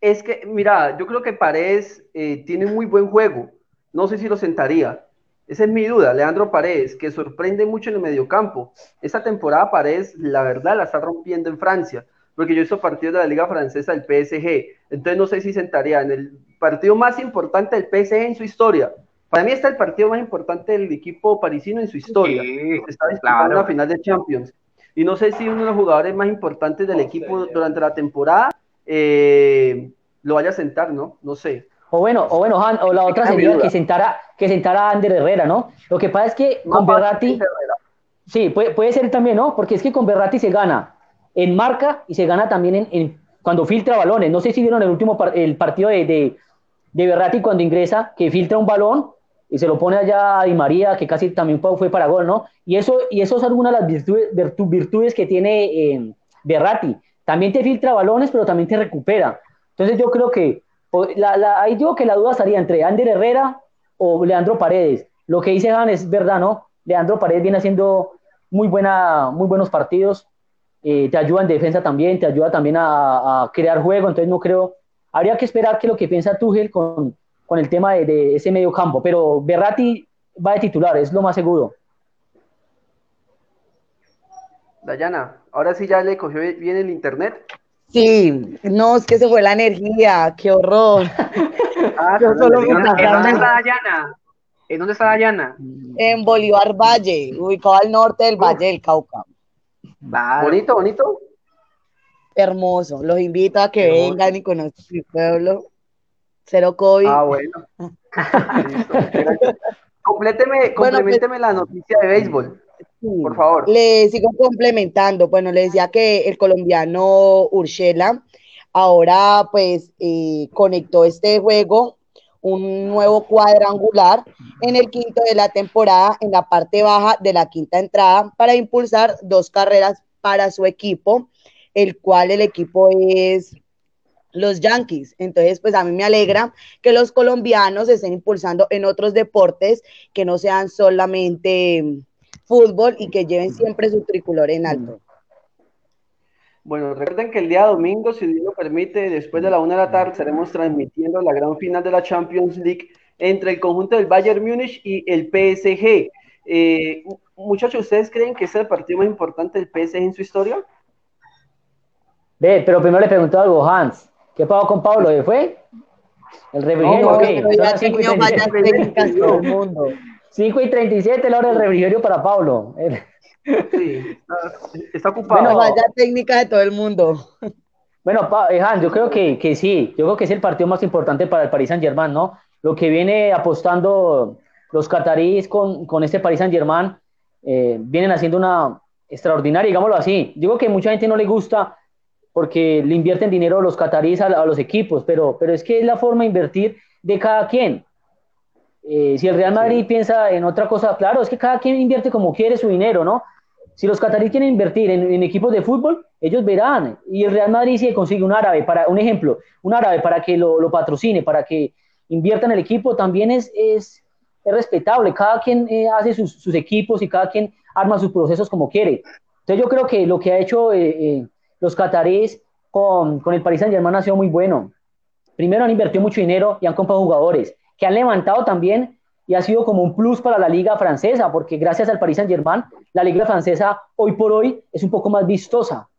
Es que, mira, yo creo que Paredes tiene muy buen juego. No sé si lo sentaría. Esa es mi duda, Leandro Paredes, que sorprende mucho en el mediocampo. Esta temporada Paredes, la verdad, la está rompiendo en Francia, porque yo hizo partidos de la Liga Francesa del PSG, entonces no sé si sentaría en el partido más importante del PSG en su historia. Para mí está el partido más importante del equipo parisino en su historia. está disputando la final de Champions. Y no sé si uno de los jugadores más importantes del equipo durante la temporada eh, lo vaya a sentar, ¿no? No sé. O bueno, o bueno, o la otra sería que sentara, que sentara a Ander Herrera, ¿no? Lo que pasa es que con Berratti, sí, puede, puede, ser también, ¿no? Porque es que con Berratti se gana en marca y se gana también en, cuando filtra balones. No sé si vieron el último el partido de, de, de cuando ingresa, que filtra un balón y se lo pone allá a Di María, que casi también fue para gol, ¿no? Y eso, y eso es alguna de las virtudes, virtudes que tiene eh. También te filtra balones, pero también te recupera. Entonces yo creo que la, ahí digo que la duda estaría entre Ander Herrera o Leandro Paredes. Lo que dice Han es verdad, ¿no? Leandro Paredes viene haciendo muy, buena, muy buenos partidos, eh, te ayuda en defensa también, te ayuda también a, crear juego, entonces no creo, habría que esperar que lo que piensa Tuchel con, con el tema de, de, ese medio campo, pero Berratti va de titular, es lo más seguro. Dayana, ahora sí ya le cogió bien el internet. Sí, no, es que se fue la energía, qué horror. Ah, ¿En dónde está Dayana? ¿En dónde está Dayana? En Bolívar Valle, ubicado al norte del Valle del Cauca. Bonito, bonito. Hermoso, los invito a que vengan y conozcan mi pueblo. Cero COVID. Ah, bueno. Compléteme, complementeme pues la noticia de béisbol. por favor. Le sigo complementando. Bueno, le decía que el colombiano Urshela ahora pues eh, conectó este juego, un nuevo cuadrangular en el quinto de la temporada, en la parte baja de la quinta entrada, para impulsar dos carreras para su equipo, el cual el equipo es los Yankees. Entonces, pues a mí me alegra que los colombianos estén impulsando en otros deportes que no sean solamente fútbol y que lleven siempre su tricolor en alto. Bueno, recuerden que el día domingo, si Dios lo permite, después de la una de la tarde, estaremos transmitiendo la gran final de la Champions League entre el conjunto del Bayern Múnich y el PSG. Eh, muchachos, ¿ustedes creen que es el partido más importante del PSG en su historia? Ve, pero primero le pregunto algo, Hans. ¿Qué pasó con Pablo? ¿Qué fue? El refrigerio, no, okay. Son 5 y 37. 5 y 37 la hora del refrigerio para Pablo. Sí, está, ocupado. Bueno, vaya técnica de todo el mundo. Bueno, eh, Hans, yo creo que, que, sí, yo creo que es el partido más importante para el Paris Saint Germain, ¿no? Lo que viene apostando los cataríes con, con este Paris Saint Germain, eh, vienen haciendo una extraordinaria, digámoslo así. Digo que mucha gente no le gusta porque le invierten dinero los cataríes a, los equipos, pero, pero es que es la forma de invertir de cada quien. Eh, si el Real Madrid piensa en otra cosa, claro, es que cada quien invierte como quiere su dinero, ¿no? Si los cataríes quieren invertir en, equipos de fútbol, ellos verán. Y el Real Madrid si consigue un árabe, para un ejemplo, un árabe para que lo, patrocine, para que invierta en el equipo, también es, es, respetable. Cada quien eh, hace sus, equipos y cada quien arma sus procesos como quiere. Entonces yo creo que lo que ha hecho eh, los cataríes con, con el Paris Saint Germain ha sido muy bueno. Primero han invertido mucho dinero y han comprado jugadores que han levantado también y ha sido como un plus para la liga francesa, porque gracias al Paris Saint-Germain, la liga francesa hoy por hoy es un poco más vistosa.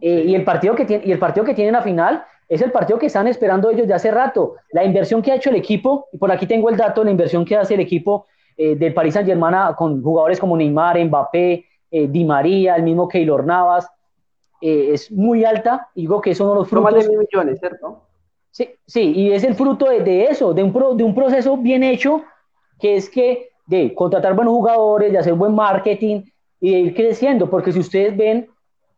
Eh, y, el partido que tiene, y el partido que tienen a final es el partido que están esperando ellos de hace rato. La inversión que ha hecho el equipo, y por aquí tengo el dato, la inversión que hace el equipo eh, del Paris Saint-Germain con jugadores como Neymar, Mbappé, eh, Di María, el mismo Keylor Navas, es muy alta. Y digo que uno de los frutos. más de mil millones, ¿cierto? Sí, sí, y es el fruto de, eso, de un, de un proceso bien hecho, que es que de contratar buenos jugadores, de hacer buen marketing y de ir creciendo, porque si ustedes ven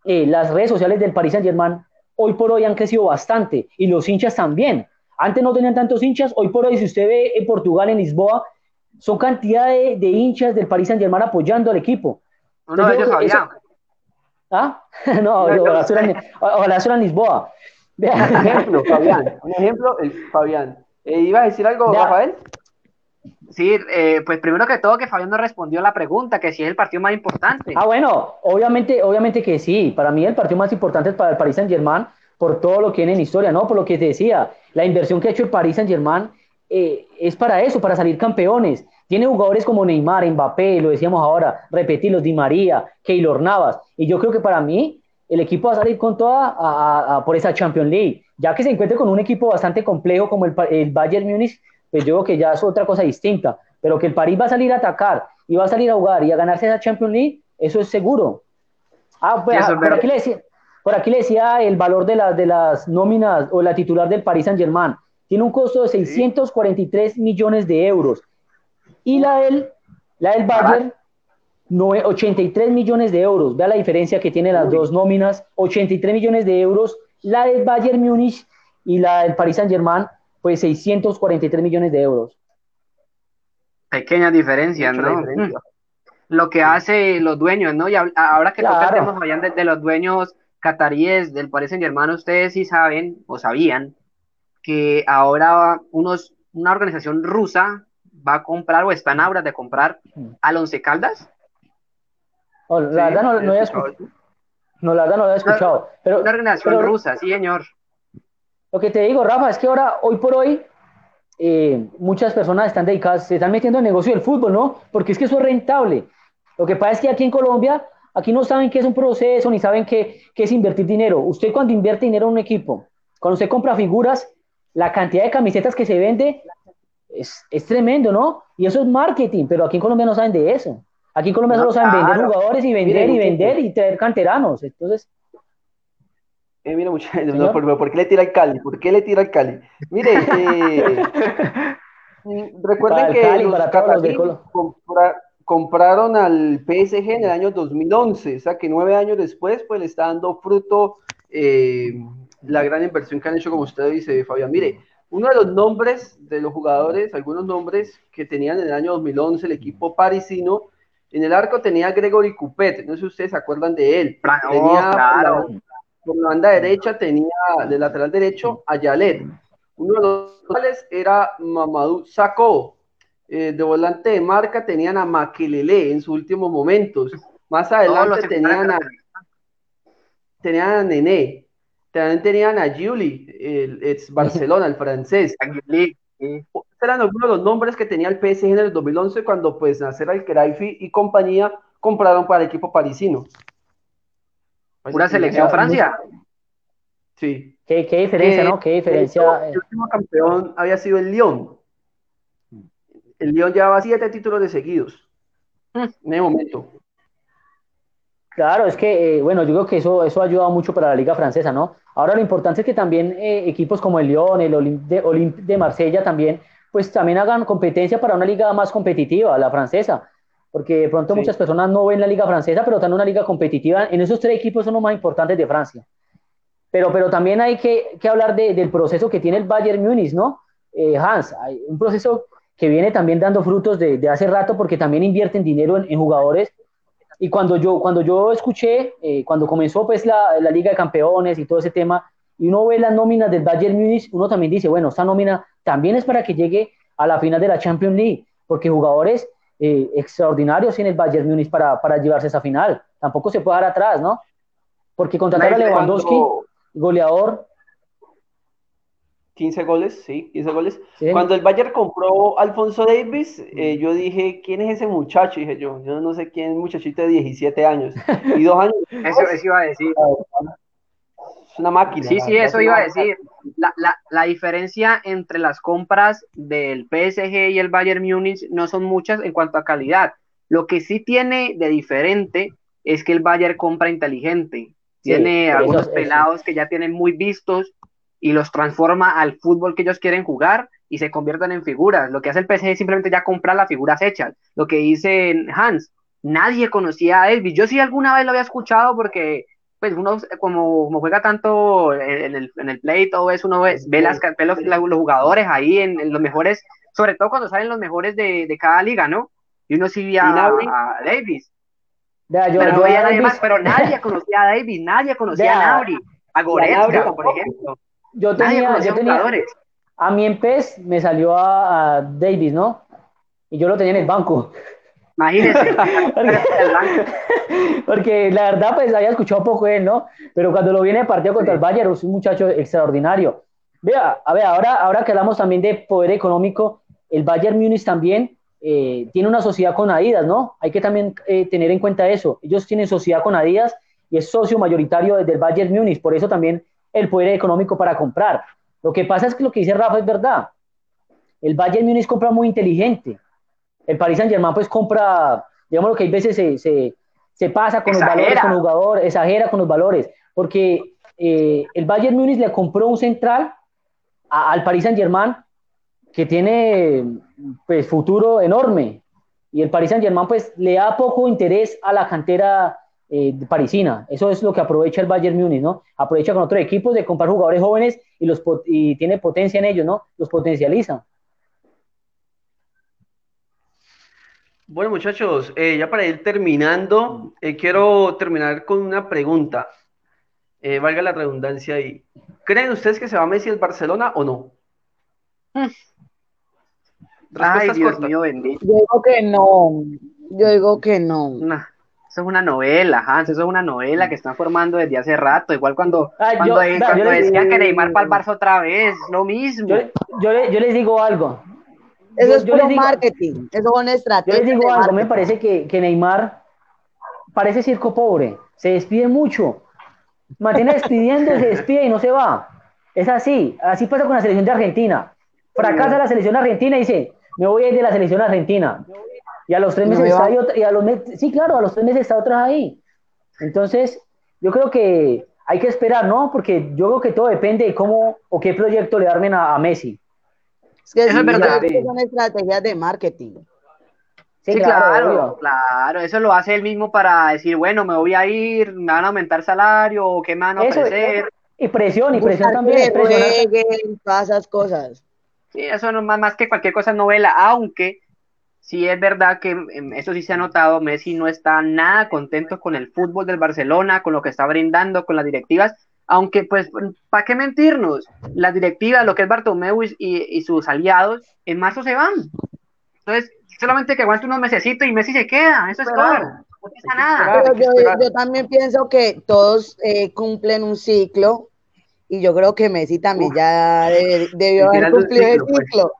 eh, las redes sociales del Paris Saint Germain, hoy por hoy han crecido bastante y los hinchas también. Antes no tenían tantos hinchas, hoy por hoy si usted ve en Portugal, en Lisboa, son cantidad de, hinchas del Paris Saint Germain apoyando al equipo. No, ellos sabían. ¿Ah? no, ojalá fuera en Lisboa. Un ejemplo, Fabián. Un ejemplo, el Fabián. Eh, ¿Iba a decir algo, Rafael? Sí, eh, pues primero que todo que Fabián no respondió a la pregunta, que si es el partido más importante. Ah, bueno, obviamente, obviamente que sí. Para mí el partido más importante es para el Paris Saint Germain por todo lo que tiene en historia, ¿no? Por lo que te decía, la inversión que ha hecho el Paris Saint Germain eh, es para eso, para salir campeones. Tiene jugadores como Neymar, Mbappé, lo decíamos ahora, repetirlos, Di María, Keylor Navas. Y yo creo que para mí el equipo va a salir con toda por esa Champions League. Ya que se encuentre con un equipo bastante complejo como el, el Bayern Múnich, pues yo creo que ya es otra cosa distinta. Pero que el París va a salir a atacar y va a salir a jugar y a ganarse esa Champions League, eso es seguro. Ah, pues, ah, por, aquí le decía, por aquí le decía el valor de, las de las nóminas o la titular del Paris Saint Germain. Tiene un costo de 643 millones de euros. Y la del, la del Bayern 83 millones de euros. Vea la diferencia que tiene las dos nóminas. 83 millones de euros. La del Bayern Múnich y la del Paris Saint-Germain, pues 643 millones de euros. Pequeña diferencia, ¿no? Mm. Lo que hace los dueños, ¿no? Y ahora que claro. de, de, los dueños cataríes del Paris Saint-Germain, ustedes sí saben o sabían que ahora unos, una organización rusa va a comprar o está en obras de comprar al Once Caldas Oh, la verdad no, no, había escuchado. No, la verdad no lo había escuchado. Pero, una organización rusa, sí, señor. Lo que te digo, Rafa, es que ahora, hoy por hoy, eh, muchas personas están dedicadas, se están metiendo en el negocio del fútbol, ¿no? Porque es que eso es rentable. Lo que pasa es que aquí en Colombia, aquí no saben qué es un proceso, ni saben qué, qué es invertir dinero. Usted cuando invierte dinero en un equipo, cuando usted compra figuras, la cantidad de camisetas que se vende es, es tremendo, ¿no? Y eso es marketing, pero aquí en Colombia no saben de eso. Aquí en Colombia solo saben vender jugadores y vender y vender y tener canteranos. Entonces. Eh, mira, no, ¿por, qué le tira al Cali? ¿Por qué le tira al Cali? Mire, eh, recuerden que los, compraron al PSG en el año 2011, o sea que nueve años después, pues le está dando fruto eh, la gran inversión que han hecho, como usted dice, Fabián. Mire, uno de los nombres de los jugadores, algunos nombres que tenían en el año 2011 el equipo parisino, en el arco tenía Gregory Coupet, no sé si ustedes se acuerdan de él. tenía claro. por la banda derecha tenía de lateral derecho a Yalet. Uno de los cuales era Mamadou Sakho. Eh, de volante de marca tenían a Maquelele en sus últimos momentos. Más adelante tenían a, tenían a Nené. También tenían a Giuli, el ex Barcelona, el francés. Eran algunos de los nombres que tenía el PSG en el 2011 cuando pues Nasser Al-Khelaifi y compañía compraron para el equipo parisino. Pura selección Francia. Sí. ¿Qué, qué diferencia, no? ¿Qué diferencia? El último campeón había sido el Lyon. El Lyon llevaba siete títulos de seguidos. En ese momento. Claro, es que, eh, bueno, yo creo que eso, eso ha ayudado mucho para la liga francesa, ¿no? Ahora lo importante es que también eh, equipos como el Lyon, el de, Olympe de Marsella también, pues también hagan competencia para una liga más competitiva, la francesa, porque de pronto Sí. muchas personas no ven la liga francesa, pero están en una liga competitiva, en esos tres equipos son los más importantes de Francia. Pero, pero también hay que, que hablar de- del proceso que tiene el Bayern Múnich, ¿no? Eh, Hans, hay un proceso que viene también dando frutos de, de hace rato porque también invierten dinero en, en jugadores. Y cuando yo, cuando yo escuché, eh, cuando comenzó pues la, la Liga de Campeones y todo ese tema, y uno ve las nóminas del Bayern Múnich, uno también dice, bueno, esta nómina también es para que llegue a la final de la Champions League, porque jugadores eh, extraordinarios tiene el Bayern Múnich para, para llevarse esa final. Tampoco se puede dar atrás, ¿no? Porque contratar a Lewandowski, Cuando- goleador, 15 goles, sí, 15 goles. Sí. Cuando el Bayern compró a Alfonso Davis, eh, yo dije, ¿quién es ese muchacho? Dije yo, yo no sé quién es un muchachito de 17 años. Y dos años, Eso, eso iba a decir. es una máquina. Sí, sí, eso es iba a decir. La, la, la diferencia entre las compras del PSG y el Bayern Múnich no son muchas en cuanto a calidad. Lo que sí tiene de diferente es que el Bayern compra inteligente. Tiene algunos eso. pelados que ya tienen muy vistos y los transforma al fútbol que ellos quieren jugar y se convierten en figuras. Lo que hace el PSG es simplemente ya comprar las figuras hechas. Lo que dice Hans, nadie conocía a Elvis. Yo sí alguna vez lo había escuchado porque pues uno como, como juega tanto en el, en el play y todo eso, uno ve, ve las, ve los, jugadores ahí en, en los mejores, sobre todo cuando salen los mejores de, de cada liga, ¿no? Y uno sí ¿Y a, Davis, Vea, yo, pero yo veía a nadie Davis- más, pero nadie conocía a Davis, nadie conocía Vea, a Nauri, a Goretzka, por ejemplo. yo Nadie tenía, conocía yo tenía, jugadores. a mí en PES me salió a, a Davis, ¿no? Y yo lo tenía en el banco. Imagínense. Porque la verdad, pues había escuchado poco de él, ¿no? Pero cuando lo viene de partido contra el Bayern, es un muchacho extraordinario. Vea, a ver, ahora, ahora que hablamos también de poder económico, el Bayern Múnich también eh, tiene una sociedad con Adidas, ¿no? Hay que también eh, tener en cuenta eso. Ellos tienen sociedad con Adidas y es socio mayoritario del Bayern Múnich, por eso también el poder económico para comprar. Lo que pasa es que lo que dice Rafa es verdad. El Bayern Múnich compra muy inteligente. El Paris Saint Germain pues compra, digamos lo que hay veces se, se, se pasa con Exagera. los valores, con los jugadores, exagera con los valores, porque eh, el Bayern Múnich le compró un central a- al Paris Saint Germain que tiene pues futuro enorme y el Paris Saint Germain pues le da poco interés a la cantera eh, parisina. Eso es lo que aprovecha el Bayern Múnich, ¿no? Aprovecha con otros equipos de comprar jugadores jóvenes y los y tiene potencia en ellos, ¿no? Los potencializa. Bueno, muchachos, eh, ya para ir terminando, eh, quiero terminar con una pregunta. Eh, valga la redundancia ahí. ¿Creen ustedes que se va Messi al Barcelona o no? Ay, Respuestas Dios cortas. mío, bendito. Yo digo que no. Yo digo que no. Eso es una novela, Hans, eso es una novela que están formando desde hace rato. Igual cuando, Ah, cuando, yo- da, cuando decían que Neymar para el Barça otra vez, lo mismo. Yo, yo, le- yo les digo algo. Eso Yo- es yo puro les digo- marketing. Eso son Yo estrategias. les digo algo, me parece que, que Neymar parece circo pobre, se despide mucho, mantiene despidiendo, se despide y no se va. Es así, así pasa con la selección de Argentina. Fracasa la selección argentina y dice, me voy a ir de la selección argentina. Y a los tres no meses me está otra- y a los sí, claro, a los tres meses está otra ahí. Entonces, yo creo que hay que esperar, ¿no? Porque yo creo que todo depende de cómo o qué proyecto le armen a, a Messi. Es que Eso es sí, que son estrategias de marketing. Sí, claro, claro, eso lo hace él mismo para decir, bueno, me voy a ir, me van a aumentar salario, o qué me van a ofrecer. Y presión, y presión también. todas esas cosas. Sí, eso no más, más que cualquier cosa novela, aunque sí es verdad que em, eso sí se ha notado, Messi no está nada contento con el fútbol del Barcelona, con lo que está brindando, con las directivas, aunque pues, ¿para qué mentirnos? Las directivas, lo que es Bartomeu y, y sus aliados, en marzo se van. Entonces, solamente que aguante unos mesecitos y Messi se queda, eso es todo. No pasa nada. yo, también pienso que todos eh, cumplen un ciclo y yo creo que Messi también ya debió haber cumplido el pues. ciclo.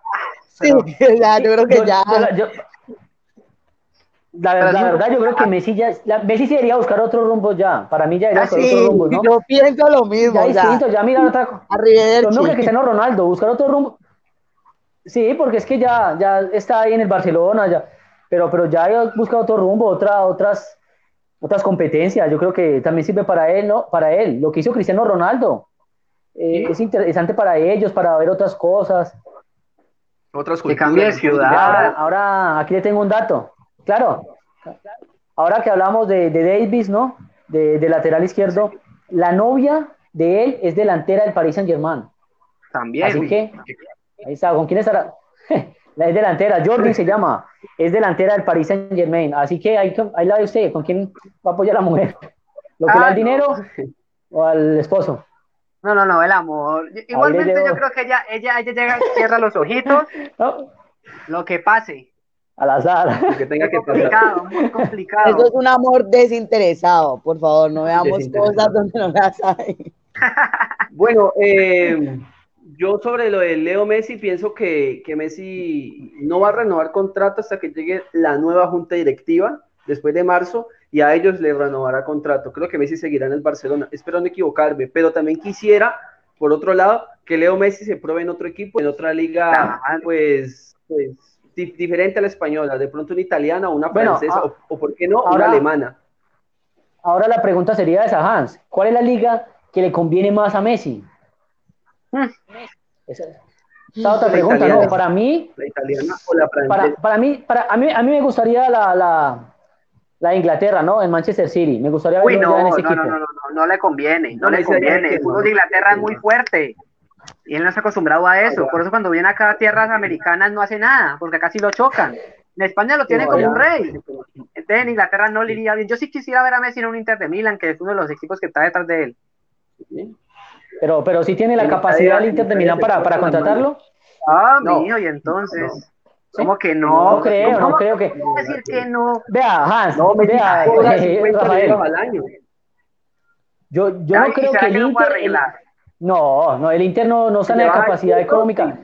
Sí, ya, yo creo que ya. La verdad, la verdad, yo creo que Messi ya, Messi se debería buscar otro rumbo ya. Para mí ya debería buscar otro rumbo, ¿no? Yo pienso lo mismo. Ya, ya. distinto, ya mira otra cosa. Mismo que Cristiano Ronaldo, buscar otro rumbo. Sí, porque es que ya, ya está ahí en el Barcelona, ya, pero, pero ya ha buscado otro rumbo, otra, otras, otras competencias. Yo creo que también sirve para él, ¿no? Para él, lo que hizo Cristiano Ronaldo. Eh, es interesante para ellos, para ver otras cosas. Otras que cambie de ciudad. Ahora, aquí le tengo un dato. Claro, ahora que hablamos de, de Davis, ¿no? De, de, lateral izquierdo, la novia de él es delantera del Paris Saint Germain. También. Así que Ahí está, ¿con quién estará? la es delantera, Jordi se llama, es delantera del Paris Saint Germain, así que ahí, ahí la ve usted, ¿con quién va a apoyar a la mujer? ¿Lo que le da el ah, dinero o al esposo? No, no, no, el amor. Igualmente yo creo que ella, ella, ella llega, cierra los ojitos, lo que pase. Al azar. Que tenga que complicado, muy complicado. Eso es un amor desinteresado, por favor, no veamos cosas donde no las hay. bueno, eh, yo sobre lo de Leo Messi pienso que, Messi no va a renovar contrato hasta que llegue la nueva junta directiva después de marzo y a ellos le renovará contrato. Creo que Messi seguirá en el Barcelona. Espero no equivocarme, pero también quisiera, por otro lado, que Leo Messi se pruebe en otro equipo, en otra liga, pues, pues diferente a la española, de pronto una italiana o una francesa, ah, o, por qué no, una alemana. Ahora la pregunta sería esa, Hans, ¿cuál es la liga que le conviene más a Messi? Esa, otra pregunta, ¿no? Para mí, la italiana o la para, para, mí, para, a, mí, a mí me gustaría la, la, la Inglaterra, ¿no? En Manchester City. Me gustaría Uy, no, en ese no, equipo. No, no, no, no, le conviene, no, le conviene. El fútbol de Inglaterra es muy fuerte. Y él no está acostumbrado a eso. Por eso cuando viene acá a tierras americanas no hace nada, porque acá sí lo chocan. En España lo tienen como un rey. Entonces en Inglaterra no le iría bien. Yo sí quisiera ver a Messi en un Inter de Milan, que es uno de los equipos que está detrás de él. Pero, pero sí tiene la capacidad el Inter de Milán para, para contratarlo. Ah, mío, y entonces. ¿Cómo que no? No creo, no creo que. decir que no? Vea, Hans, no, me vea, eh, Rafael. Yo, yo no creo que el Inter. No, no, el Inter no, no sale de capacidad económica.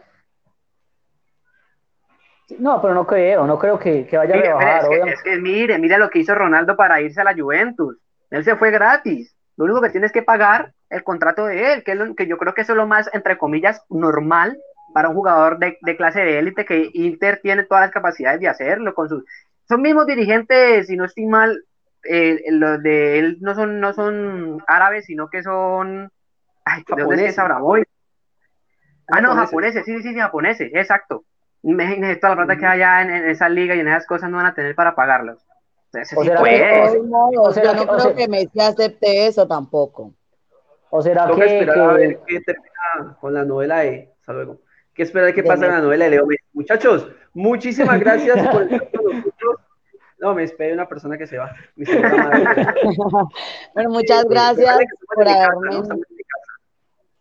No, pero no creo, no creo que, que vaya a rebajar. Es que, es que, mire, mire lo que hizo Ronaldo para irse a la Juventus. Él se fue gratis. Lo único que tienes que pagar el contrato de él, que, que yo creo que eso es lo más, entre comillas, normal para un jugador de, clase de élite, que Inter tiene todas las capacidades de hacerlo con sus... Son mismos dirigentes, si no estoy mal, eh, los de él no son, no son árabes, sino que son... Ay, ¿de dónde es Ah, no, japoneses, sí, sí, sí, japoneses, exacto. Imagínense toda la plata que hay allá en, esa liga y en esas cosas no van a tener para pagarlos. O sea, yo no creo que Messi acepte eso tampoco. ¿O será que, esperar a ver qué termina con la novela de... Hasta luego. ¿Qué esperar qué pasa en la novela de Leo Messi? Muchachos, muchísimas gracias por estar con nosotros. No, me espera una persona que se va. bueno, muchas gracias por haberme.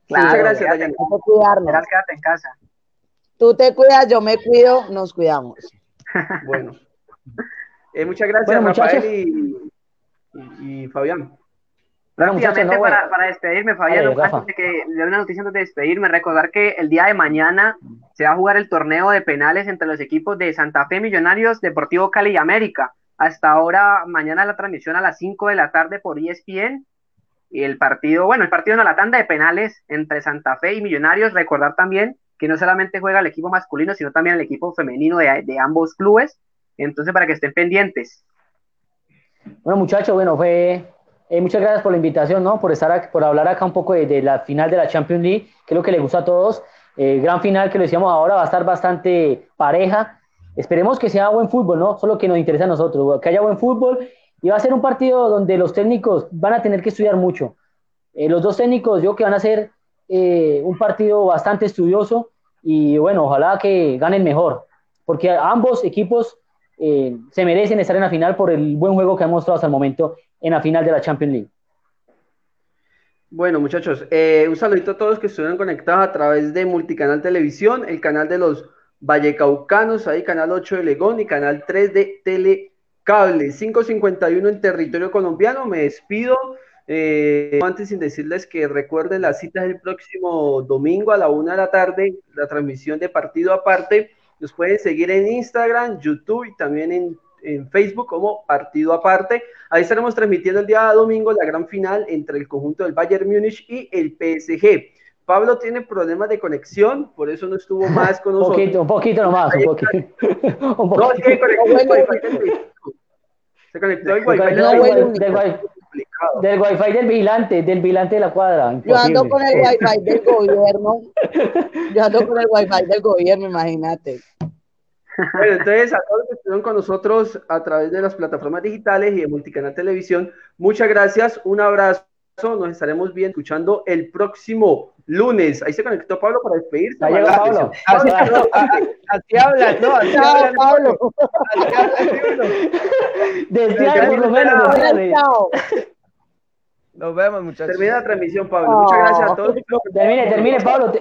Muchas gracias, Dayana. Quédate en casa. Tú te cuidas, yo me cuido, nos cuidamos. Bueno. Eh, muchas gracias, Rafael y, y, Fabián. Rápidamente para, para, despedirme, Fabián, antes de que le dé una noticia antes de despedirme, recordar que el día de mañana se va a jugar el torneo de penales entre los equipos de Santa Fe Millonarios, Deportivo Cali y América. Hasta ahora, mañana la transmisión a las 5 de la tarde por ESPN. Y el partido, bueno, el partido en la tanda de penales entre Santa Fe y Millonarios. Recordar también que no solamente juega el equipo masculino, sino también el equipo femenino de, de ambos clubes. Entonces, para que estén pendientes. Bueno, muchachos, bueno, fue. Eh, muchas gracias por la invitación, ¿no? Por estar por hablar acá un poco de, la final de la Champions League, que es lo que le gusta a todos. Eh, gran final que lo decíamos ahora va a estar bastante pareja. esperemos que sea buen fútbol, ¿no? Solo que nos interesa a nosotros, que haya buen fútbol y va a ser un partido donde los técnicos van a tener que estudiar mucho. Eh, los dos técnicos, yo que van a ser eh, un partido bastante estudioso y bueno, ojalá que ganen mejor, porque ambos equipos eh, se merecen estar en la final por el buen juego que han mostrado hasta el momento en la final de la Champions League. Bueno, muchachos, un saludito a todos que estuvieron conectados a través de Multicanal Televisión, el canal de los Vallecaucanos, ahí canal 8 de Legón y canal 3 de Telecable. 551 en territorio colombiano. Me despido. Eh, antes sin decirles que recuerden las citas del próximo domingo a la una de la tarde, la transmisión de partido aparte. Nos pueden seguir en Instagram, YouTube y también en, en Facebook como partido aparte. Ahí estaremos transmitiendo el día domingo la gran final entre el conjunto del Bayern Múnich y el PSG. Pablo tiene problemas de conexión, por eso no estuvo más con nosotros. un poquito, un poquito nomás, un poquito. un poquito. No, es que conectó Se conectó el Wi-Fi del, del Wi-Fi del vigilante, del vigilante de la cuadra. Imposible. Yo ando con el Wi-Fi del gobierno. Yo ando con el Wi-Fi del gobierno, imagínate. Bueno, entonces a todos que estuvieron con nosotros a través de las plataformas digitales y de Multicanal Televisión, muchas gracias, un abrazo, nos estaremos bien escuchando el próximo lunes. Ahí se conectó Pablo para despedirse. Ahí llega Pablo. Así, así habla, no, así habla Pablo. Así habla Desde por lo menos. Nos vemos, muchachos. Termina la transmisión, Pablo. Muchas gracias a todos. Termine, termine, Pablo.